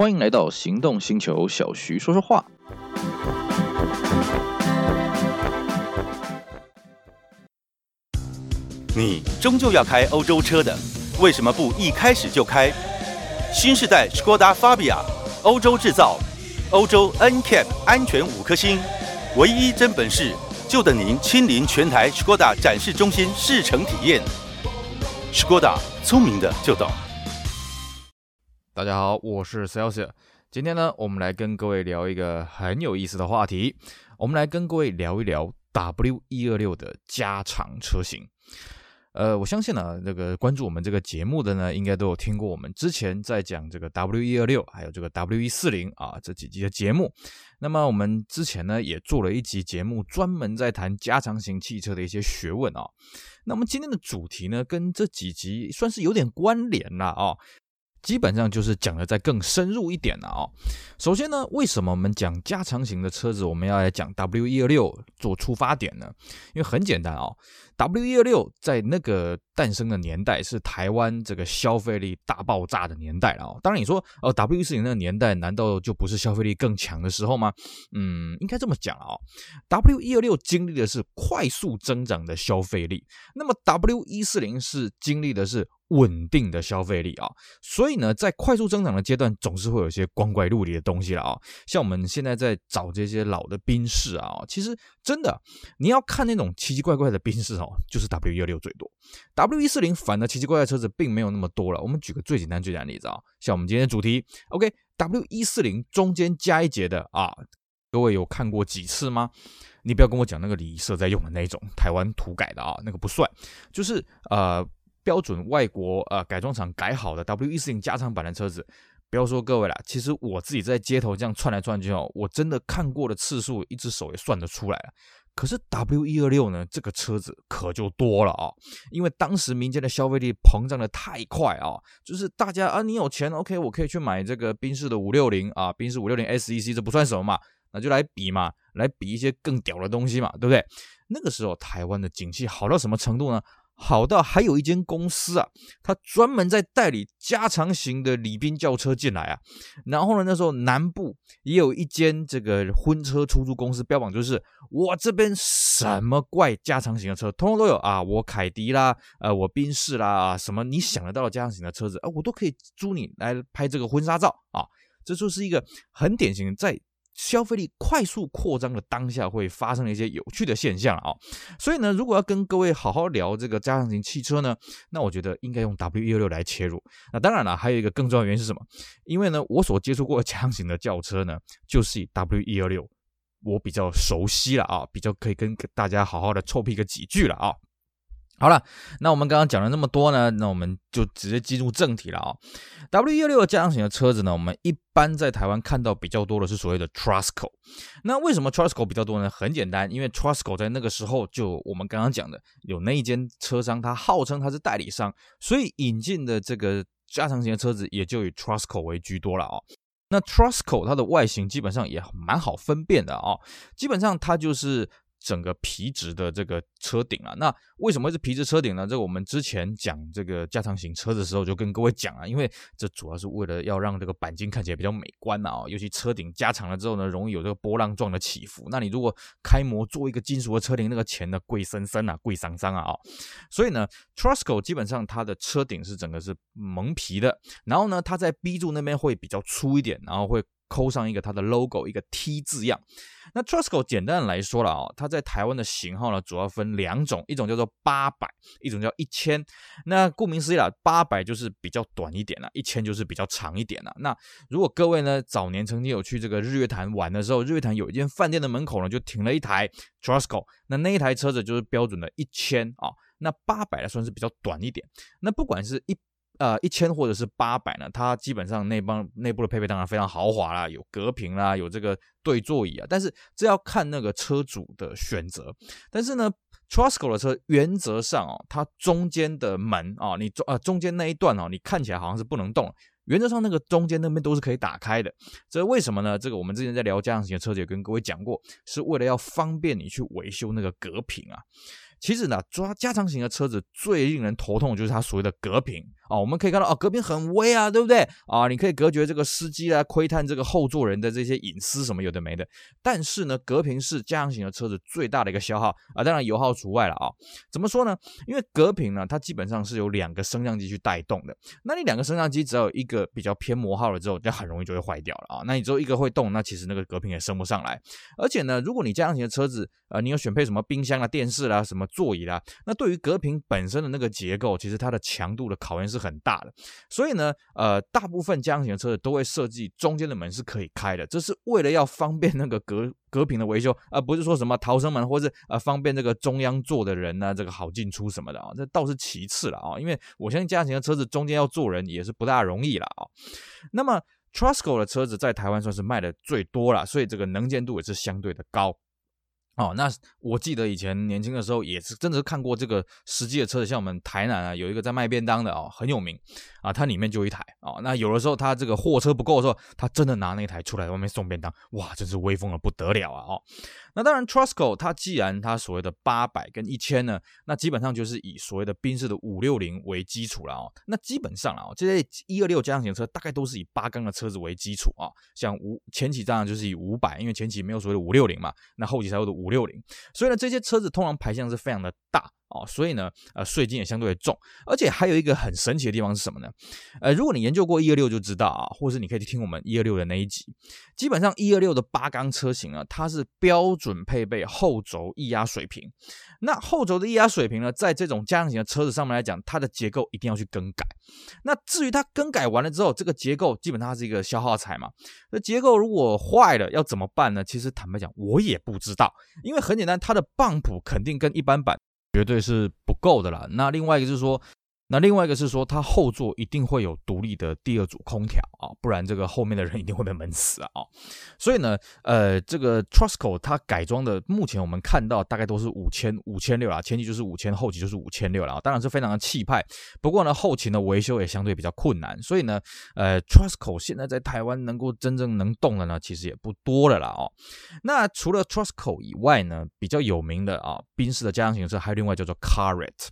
欢迎来到行动星球，小徐说说话。你终究要开欧洲车的，为什么不一开始就开新世代 Skoda Fabia？欧洲制造，欧洲 NCAP 安全五颗星，唯一真本事，就等您亲临全台 Skoda 展示中心试乘体验。Skoda，聪明的就懂。大家好，我是 Celsius。今天呢，我们来跟各位聊一个很有意思的话题。我们来跟各位聊一聊 W126 的加长车型。呃，我相信呢、啊，这个关注我们这个节目的呢，应该都有听过我们之前在讲这个 W126，还有这个 W140 啊这几集的节目。那么我们之前呢，也做了一集节目，专门在谈加长型汽车的一些学问啊。那么今天的主题呢，跟这几集算是有点关联了啊。基本上就是讲的再更深入一点了啊、哦。首先呢，为什么我们讲加长型的车子，我们要来讲 W E 二六做出发点呢？因为很简单啊、哦，W126 在那个诞生的年代是台湾这个消费力大爆炸的年代了哦。当然你说哦，W140 那个年代难道就不是消费力更强的时候吗？嗯，应该这么讲啊、哦。W126 经历的是快速增长的消费力，那么 W140 是经历的是。稳定的消费力啊，所以呢，在快速增长的阶段，总是会有一些光怪陆离的东西了啊。像我们现在在找这些老的宾士啊，其实真的你要看那种奇奇怪怪的宾士哦，就是 W126 最多，W140 反而奇奇怪怪的车子并没有那么多了。我们举个最简单最简单的例子啊，像我们今天的主题，OK，W140 中间加一节的啊，各位有看过几次吗？你不要跟我讲那个礼仪社在用的那种台湾土改的啊，那个不算，就是呃。标准外国呃改装厂改好的 W140 加长版的车子，不要说各位了，其实我自己在街头这样窜来窜去哦，我真的看过的次数，一只手也算得出来了。可是 W 一二六呢，这个车子可就多了啊、因为当时民间的消费力膨胀的太快啊、就是大家啊，你有钱，OK，我可以去买这个宾士的五六零啊，宾士五六零 SEC，这不算什么嘛，那就来比嘛，来比一些更屌的东西嘛，对不对？那个时候台湾的景气好到什么程度呢？好到还有一间公司啊，他专门在代理加长型的礼宾轿车进来啊。然后呢，那时候南部也有一间这个婚车出租公司，标榜就是我这边什么怪加长型的车，通通都有啊。我凯迪啦，呃，我宾士啦，什么你想得到的加长型的车子啊，我都可以租你来拍这个婚纱照啊。这就是一个很典型在。消费力快速扩张的当下会发生一些有趣的现象啊，所以呢，如果要跟各位好好聊这个加长型汽车呢，那我觉得应该用 W126 来切入。那当然了，还有一个更重要的原因是什么？因为呢，我所接触过的加长型的轿车呢，就是以 W126，我比较熟悉了啊，比较可以跟大家好好的臭屁个几句了啊。好了，那我们刚刚讲了那么多呢，那我们就直接进入正题了啊、W126 加长型的车子呢，我们一般在台湾看到比较多的是所谓的 Trosco。那为什么 Trosco 比较多呢？很简单，因为 Trosco 在那个时候就我们刚刚讲的有那一间车商，他号称他是代理商，所以引进的这个加长型的车子也就以 Trosco 为居多了啊、那 Trosco 它的外形基本上也蛮好分辨的啊、基本上它就是。整个皮质的这个车顶啊，那为什么是皮质车顶呢？这个我们之前讲这个加长型车的时候就跟各位讲啊，因为这主要是为了要让这个钣金看起来比较美观啊，尤其车顶加长了之后呢，容易有这个波浪状的起伏。那你如果开模做一个金属的车顶，那个钱呢贵森森啊，贵桑桑啊啊！所以呢，Trosco 基本上它的车顶是整个是蒙皮的，然后呢，它在 B 柱那边会比较粗一点，然后会。抠上一个它的 logo，一个 T 字样。那 Trosco 简单的来说了啊、哦，它在台湾的型号呢，主要分两种，一种叫做八百，一种叫一千。那顾名思义啦，八百就是比较短一点啦，一千就是比较长一点啦。那如果各位呢早年曾经有去这个日月潭玩的时候，日月潭有一间饭店的门口呢，就停了一台 Trosco，那那一台车子就是标准的一千啊。那八百呢算是比较短一点。那不管是一呃，一千或者是八百呢，它基本上内帮内部的配备当然非常豪华啦，有隔屏啦，有这个对座椅啊，但是这要看那个车主的选择。但是呢，Trosco 的车原则上哦，它中间的门啊、哦，你中呃中间那一段哦，你看起来好像是不能动，原则上那个中间那边都是可以打开的。这为什么呢？这个我们之前在聊加长型的车子也跟各位讲过，是为了要方便你去维修那个隔屏啊。其实呢，抓加长型的车子最令人头痛就是它所谓的隔屏啊，我们可以看到啊，隔屏很微啊，对不对啊？你可以隔绝这个司机啊，窥探这个后座人的这些隐私什么有的没的。但是呢，隔屏是加强型的车子最大的一个消耗啊，当然油耗除外了啊。怎么说呢？因为隔屏呢，它基本上是由两个升降机去带动的。那你两个升降机只要有一个比较偏磨耗了之后，就很容易就会坏掉了啊。那你只有一个会动，那其实那个隔屏也升不上来。而且呢，如果你家用型的车子，呃，你有选配什么冰箱啊、电视啦、什么座椅啦，那对于隔屏本身的那个结构，其实它的强度的考验是很大的。所以呢，呃，大部分家庭的车子都会设计中间的门是可以开的，这是为了要方便那个隔 隔屏的维修，而、不是说什么逃生门或是呃方便这个中央坐的人呢、这个好进出什么的啊，这倒是其次了啊。因为我相信家庭的车子中间要坐人也是不大容易了啊。那么 Trasco 的车子在台湾算是卖的最多了，所以这个能见度也是相对的高。哦，那我记得以前年轻的时候也是真的是看过这个实际的车子，像我们台南啊有一个在卖便当的哦，很有名啊，它里面就一台哦。那有的时候他这个货车不够的时候，他真的拿那台出来外面送便当，哇，真是威风的不得了啊！哦。那当然，Trusco 它既然它所谓的八百跟一千呢，那基本上就是以所谓的宾士的五六零为基础了哦。那基本上啊，这些一二六加长型车大概都是以八缸的车子为基础啊。像五前期当然就是以五百，因为前期没有所谓的五六零嘛，那后期才有的五六零。所以呢，这些车子通常排量是非常的大。哦，所以呢，呃，税金也相对的重，而且还有一个很神奇的地方是什么呢？呃，如果你研究过一二六就知道啊，或是你可以去听我们一二六的那一集，基本上一二六的八缸车型啊，它是标准配备后轴液压水平。那后轴的液压水平呢，在这种加强型的车子上面来讲，它的结构一定要去更改。那至于它更改完了之后，这个结构基本上它是一个消耗材嘛。那结构如果坏了要怎么办呢？其实坦白讲，我也不知道，因为很简单，它的泵浦肯定跟一般版。绝对是不够的啦。那另外一个就是说。那另外一个是说，它后座一定会有独立的第二组空调啊，不然这个后面的人一定会被闷死啊。所以呢，呃，这个 Trusco 它改装的，目前我们看到大概都是五千五千六啦，前期就是五千，后期就是五千六啦。当然是非常的气派。不过呢，后期的维修也相对比较困难。所以呢，呃，Trusco 现在在台湾能够真正能动的呢，其实也不多了啦哦。那除了 Trusco 以外呢，比较有名的啊，宾士的加强型车还有另外叫做 Carret。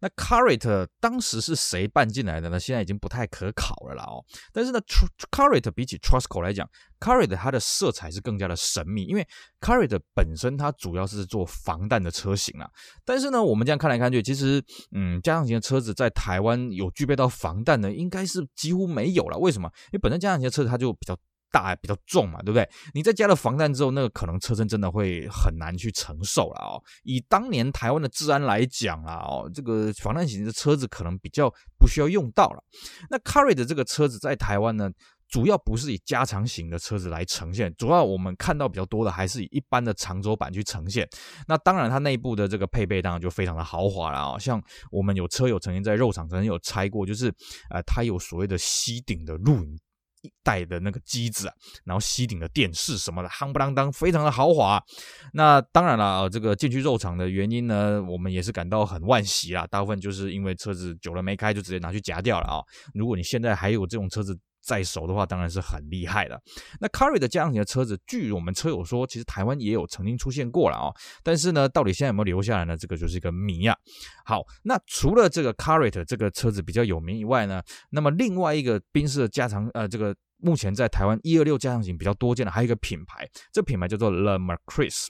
那 Caret 当当时是谁办进来的呢？现在已经不太可考了啦哦。但是呢，Caret 比起 Trasco 来讲，Caret 它的色彩是更加的神秘，因为 Caret 本身它主要是做防弹的车型啊。但是呢，我们这样看来看去，其实嗯，加强型的车子在台湾有具备到防弹的，应该是几乎没有了。为什么？因为本身加强型的车子它就比较。大比较重嘛，对不对？你再加了防弹之后，那个可能车身真的会很难去承受了哦。以当年台湾的治安来讲啦，哦，这个防弹型的车子可能比较不需要用到了。那 CARRY 的这个车子在台湾呢，主要不是以加长型的车子来呈现，主要我们看到比较多的还是以一般的长轴版去呈现。那当然，它内部的这个配备当然就非常的豪华了啊。像我们有车友曾经在肉场曾经有拆过，就是呃，它有所谓的吸顶的露营。带的那个机子啊，然后吸顶的电视什么的，夯不啷当，非常的豪华。那当然了，这个进去肉场的原因呢，我们也是感到很惋惜啦。大部分就是因为车子久了没开，就直接拿去夹掉了啊。如果你现在还有这种车子，在手的话，当然是很厉害的。那 Carry 的加强型的车子，据我们车友说，其实台湾也有曾经出现过了啊、但是呢，到底现在有没有留下来呢？这个就是一个谜啊。好，那除了这个 Carry 这个车子比较有名以外呢，那么另外一个宾士的加长呃这个。目前在台湾一二六加强型比较多见的还有一个品牌，这品牌叫做 Le Macris。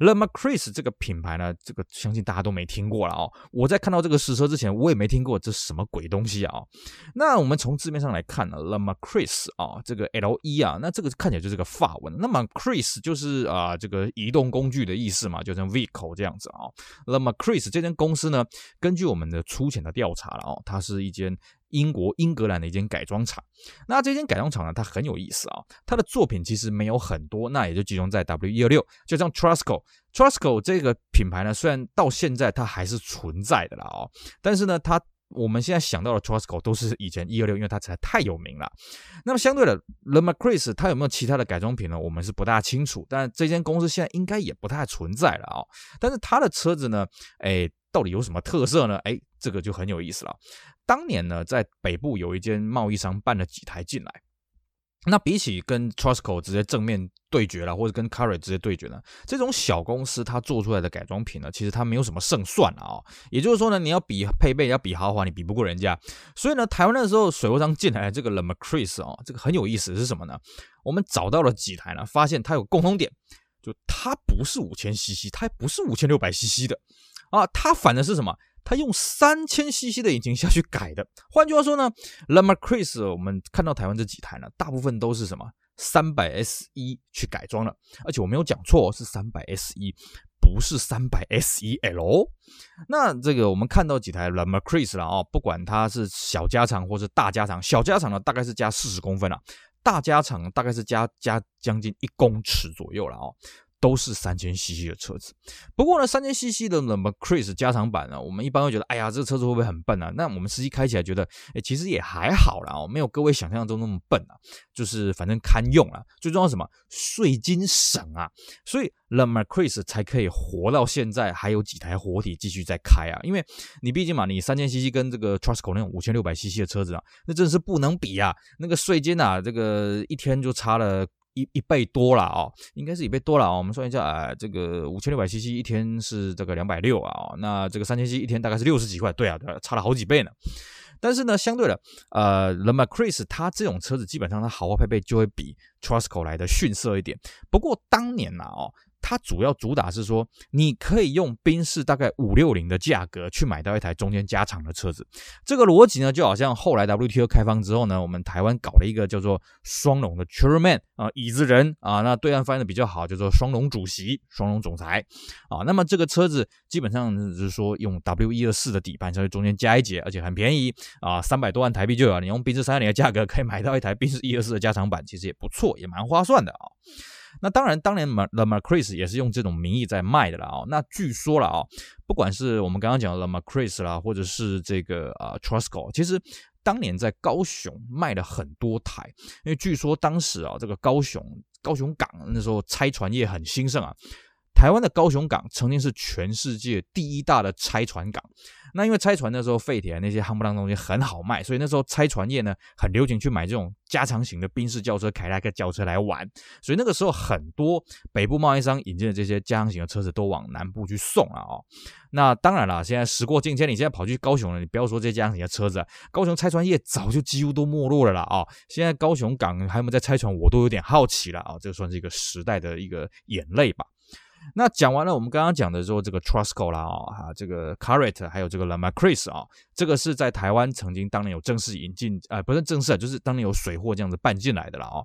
Le Macris 这个品牌呢，这个相信大家都没听过了哦。我在看到这个实车之前，我也没听过这什么鬼东西啊。那我们从字面上来看呢，Le Macris 啊，这个 L E 啊，那这个看起来就是个法文。那 Macris 就是啊，这个移动工具的意思嘛，就像 vehicle 这样子啊。Le Macris 这间公司呢，根据我们的粗浅的调查了哦，它是一间。英国英格兰的一间改装厂，那这间改装厂呢，它很有意思啊、它的作品其实没有很多，那也就集中在 W 一二六，就像 Trasco，Trasco 这个品牌呢，虽然到现在它还是存在的啦哦，但是呢，它我们现在想到的 Trasco 都是以前一二六，因为它才太有名了。那么相对的，Le Macris 它有没有其他的改装品呢？我们是不大清楚，但这间公司现在应该也不太存在了啊、哦。但是它的车子呢，哎，到底有什么特色呢？哎，这个就很有意思了。当年呢，在北部有一间贸易商办了几台进来，那比起跟 Trosco 直接正面对决了，或者跟 Carry 直接对决呢，这种小公司它做出来的改装品呢，其实它没有什么胜算啊、哦。也就是说呢，你要比配备，要比豪华，你比不过人家。所以呢，台湾那时候水货商进来的这个 Le Macris 哦，这个很有意思是什么呢？我们找到了几台呢，发现它有共同点，就它不是五千 CC，它也不是五千六百 CC 的啊，它反的是什么？它用三千 CC 的引擎下去改的，换句话说呢，Le Macris 我们看到台湾这几台呢，大部分都是什么三百 SE 去改装了，而且我没有讲错，是三百 SE，不是三百 SEL。那这个我们看到几台 Le Macris 了啊，不管它是小加长或是大加长，小加长呢大概是加四十公分了，大加长大概是加加将近一公尺左右了啊。都是三千 CC 的车子，不过呢，三千 CC 的 Le Macris 加长版呢，我们一般会觉得，哎呀，这个车子会不会很笨啊？那我们实际开起来觉得，哎，其实也还好啦，哦，没有各位想象中那么笨啊，就是反正堪用啊。最重要什么？税金省啊，所以 Le Macris 才可以活到现在，还有几台活体继续在开啊。因为你毕竟嘛，你三千 CC 跟这个 Trosco 那种五千六百 CC 的车子啊，那真的是不能比啊。那个税金啊，这个一天就差了。一一倍多了哦，应该是一倍多了哦。我们算一下，啊，这个五千六百七七一天是这个两百六啊，那这个三千七一天大概是六十几块，对啊，对啊，差了好几倍呢。但是呢，相对的，呃，Le Macris 它这种车子基本上它豪华配备就会比 Trosco 来的逊色一点。不过当年呐，哦。它主要主打是说，你可以用宾士大概五六零的价格去买到一台中间加长的车子。这个逻辑呢，就好像后来 WTO 开放之后呢，我们台湾搞了一个叫做双龙的 Chairman 啊，椅子人啊，那对岸翻译的比较好，叫做双龙主席、双龙总裁啊。那么这个车子基本上就是说用 W 一二四的底盘，稍微中间加一节，而且很便宜啊，三百多万台币就有。你用宾士三零的价格可以买到一台宾士一二四的加长版，其实也不错，也蛮划算的啊。那当然，当年 Le Macris 也是用这种名义在卖的了啊。那据说了啊，不管是我们刚刚讲的 Le Macris 啦，或者是这个呃 Trosco，其实当年在高雄卖了很多台，因为据说当时啊，这个高雄高雄港那时候拆船业很兴盛啊。台湾的高雄港曾经是全世界第一大的拆船港。那因为拆船的时候废铁那些夯不啷东西很好卖，所以那时候拆船业呢很流行去买这种加长型的宾士轿车、凯迪拉克轿车来玩。所以那个时候很多北部贸易商引进的这些加长型的车子都往南部去送了啊、那当然了，现在时过境迁，你现在跑去高雄了，你不要说这些加长型的车子、高雄拆船业早就几乎都没落了啦啊、现在高雄港还有没有在拆船，我都有点好奇了啊、这个算是一个时代的一个眼泪吧。那讲完了，我们刚刚讲的说这个 Trusco 啦，啊，这个 Carrot 还有这个 La Macris 啊，这个是在台湾曾经当年有正式引进，啊、呃，不是正式，就是当年有水货这样子办进来的了啊。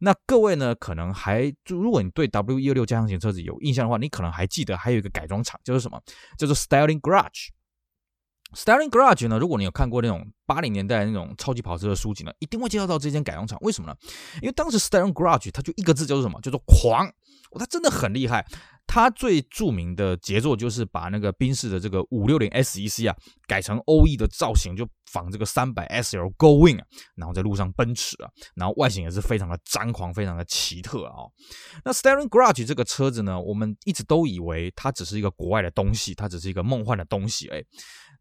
那各位呢，可能还就如果你对 W 一二六加长型车子有印象的话，你可能还记得还有一个改装厂就是什么？叫做 Styling Garage。Styling Garage 呢，如果你有看过那种八零年代那种超级跑车的书籍呢，一定会介绍到这间改装厂。为什么呢？因为当时 Styling Garage 它就一个字叫做什么？叫做狂。它真的很厉害。它最著名的杰作就是把那个宾士的这个五六零 SEC 啊改成 O E 的造型，就仿这个三百 SL Going 啊，然后在路上奔驰啊，然后外形也是非常的张狂，非常的奇特啊、那 Styling Garage 这个车子呢，我们一直都以为它只是一个国外的东西，它只是一个梦幻的东西哎。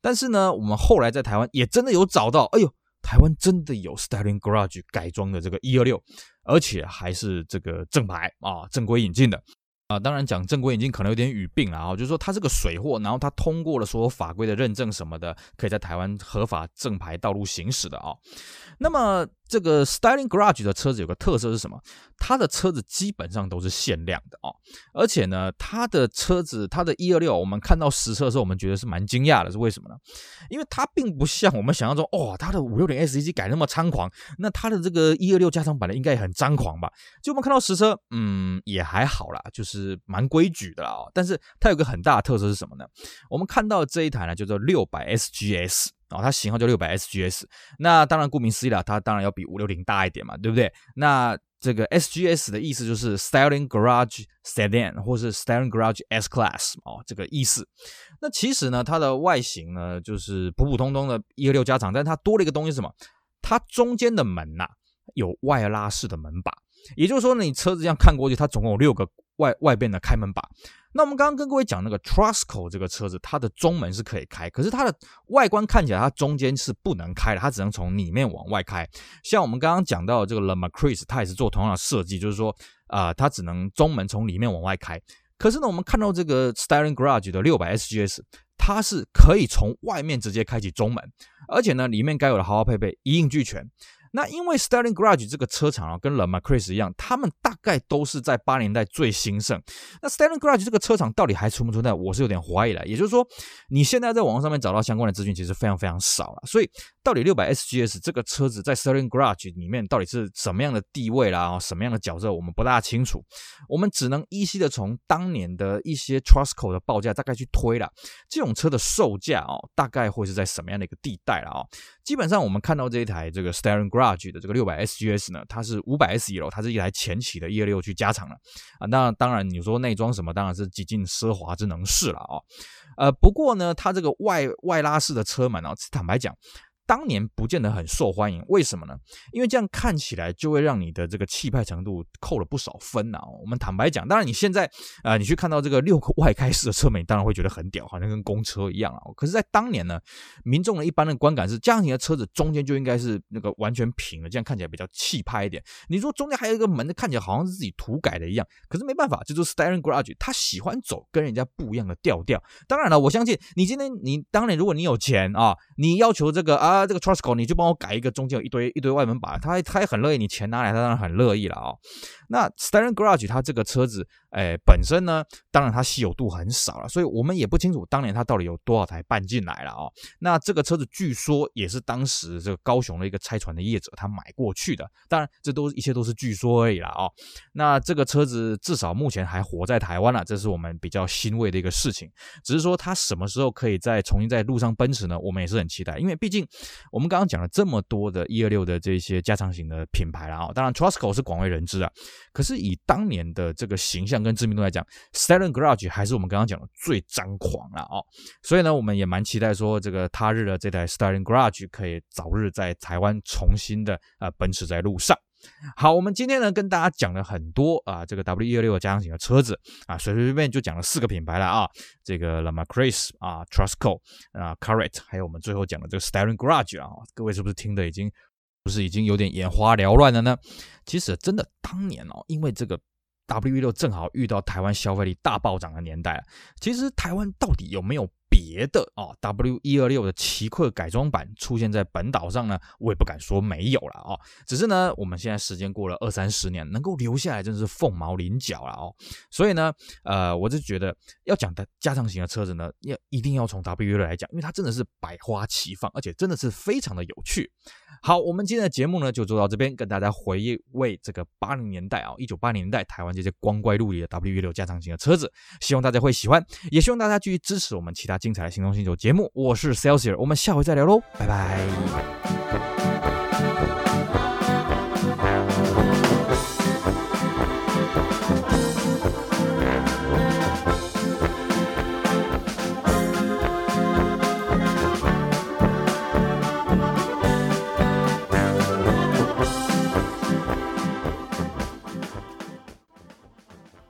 但是呢，我们后来在台湾也真的有找到，哎呦，台湾真的有 Styling Garage 改装的这个一二六，而且还是这个正牌啊，正规引进的。啊，当然讲正规引进可能有点语病了啊，就是说它是个水货，然后它通过了所有法规的认证什么的，可以在台湾合法正牌道路行驶的啊。那么这个 Styling Garage 的车子有个特色是什么？它的车子基本上都是限量的哦，而且呢，它的车子，它的一二六，我们看到实车的时候，我们觉得是蛮惊讶的，是为什么呢？因为它并不像我们想象中，哦，它的五六零 SEC 改那么猖狂，那它的这个一二六加长版的应该也很张狂吧？就我们看到实车，嗯，也还好啦，就是蛮规矩的啦。但是它有个很大的特色是什么呢？我们看到这一台呢，叫做六百 SGS。哦，它型号叫六百 SGS，那当然顾名思义了，它当然要比五六零大一点嘛，对不对？那这个 SGS 的意思就是 Styling Garage Sedan 或是 Styling Garage S Class 哦，这个意思。那其实呢，它的外形呢就是普普通通的一二六加长，但它多了一个东西是什么？它中间的门呐、有外拉式的门把，也就是说呢，你车子这样看过去，它总共有六个外外边的开门把。那我们刚刚跟各位讲那个 Trosco 这个车子，它的中门是可以开，可是它的外观看起来它中间是不能开的，它只能从里面往外开。像我们刚刚讲到这个 Le Macris，它也是做同样的设计，就是说啊、它只能中门从里面往外开。可是呢，我们看到这个 Styling Garage 的六百 SGS，它是可以从外面直接开启中门，而且呢，里面该有的豪华配备一应俱全。那因为 Styling Garage 这个车厂啊，跟 Le Macris 一样，他们大概都是在八年代最兴盛。那 Styling Garage 这个车厂到底还存不存在？我是有点怀疑了。也就是说，你现在在网络上面找到相关的资讯，其实非常非常少了。所以，到底六百 SGS 这个车子在 Styling Garage 里面到底是什么样的地位啦？什么样的角色，我们不大清楚。我们只能依稀的从当年的一些 Trusco 的报价大概去推了，这种车的售价哦，大概会是在什么样的一个地带了哦？基本上，我们看到这一台这个 Styling Garage 的这个六百 SGS 呢，它是五百 SE 了，它是一台前期的 E 六去加长了啊。那当然，你说内装什么，当然是极尽奢华之能事了啊。呃，不过呢，它这个外外拉式的车门啊，坦白讲。当年不见得很受欢迎，为什么呢？因为这样看起来就会让你的这个气派程度扣了不少分呐、我们坦白讲，当然你现在啊、你去看到这个六个外开式的车门，你当然会觉得很屌，好像跟公车一样啊。可是，在当年呢，民众的一般的观感是，这样型的车子中间就应该是那个完全平的，这样看起来比较气派一点。你说中间还有一个门，看起来好像是自己涂改的一样。可是没办法，这就是 Styling Garage，他喜欢走跟人家不一样的调调。当然了，我相信你今天你当年如果你有钱啊，你要求这个啊。这个 Trosco 你就帮我改一个，中间有一堆一堆外门把，他他也很乐意，你钱拿来，他当然很乐意了啊、哦。那 Styling Garage 它这个车子，哎，本身呢，当然它稀有度很少了，所以我们也不清楚当年它到底有多少台办进来了啊、哦。那这个车子据说也是当时这个高雄的一个拆船的业者他买过去的，当然这都一切都是据说而已了啊、哦。那这个车子至少目前还活在台湾了，这是我们比较欣慰的一个事情。只是说它什么时候可以再重新在路上奔驰呢？我们也是很期待，因为毕竟我们刚刚讲了这么多的一二六的这些加长型的品牌啦、哦。当然 Trosco 是广为人知啊。可是以当年的这个形象跟知名度来讲，Styling Garage 还是我们刚刚讲的最张狂了哦。所以呢，我们也蛮期待说这个他日的这台 Styling Garage 可以早日在台湾重新的啊奔驰在路上。好，我们今天呢跟大家讲了很多啊这个 W126 加长型的车子啊，随随便便就讲了四个品牌了啊，这个 l a m a c r i s 啊，Trosco 啊，Caret，还有我们最后讲的这个 Styling Garage 啊，各位是不是听得已经？不是已经有点眼花缭乱了呢？其实真的，当年哦，因为这个 W16 正好遇到台湾消费力大暴涨的年代，其实台湾到底有没有？别的啊，W 一二六的奇克改装版出现在本岛上呢，我也不敢说没有了啊。只是呢，我们现在时间过了二三十年，能够留下来真是凤毛麟角了哦。所以呢，呃，我就觉得要讲的加长型的车子呢，要一定要从 W 一六来讲，因为它真的是百花齐放，而且真的是非常的有趣。好，我们今天的节目呢就做到这边，跟大家回忆为这个八零年代啊，一九八零年代台湾这些光怪陆离的 W 一六加长型的车子，希望大家会喜欢，也希望大家继续支持我们其他。精彩的行动星球节目，我是 Celsius，我们下回再聊喽，拜拜。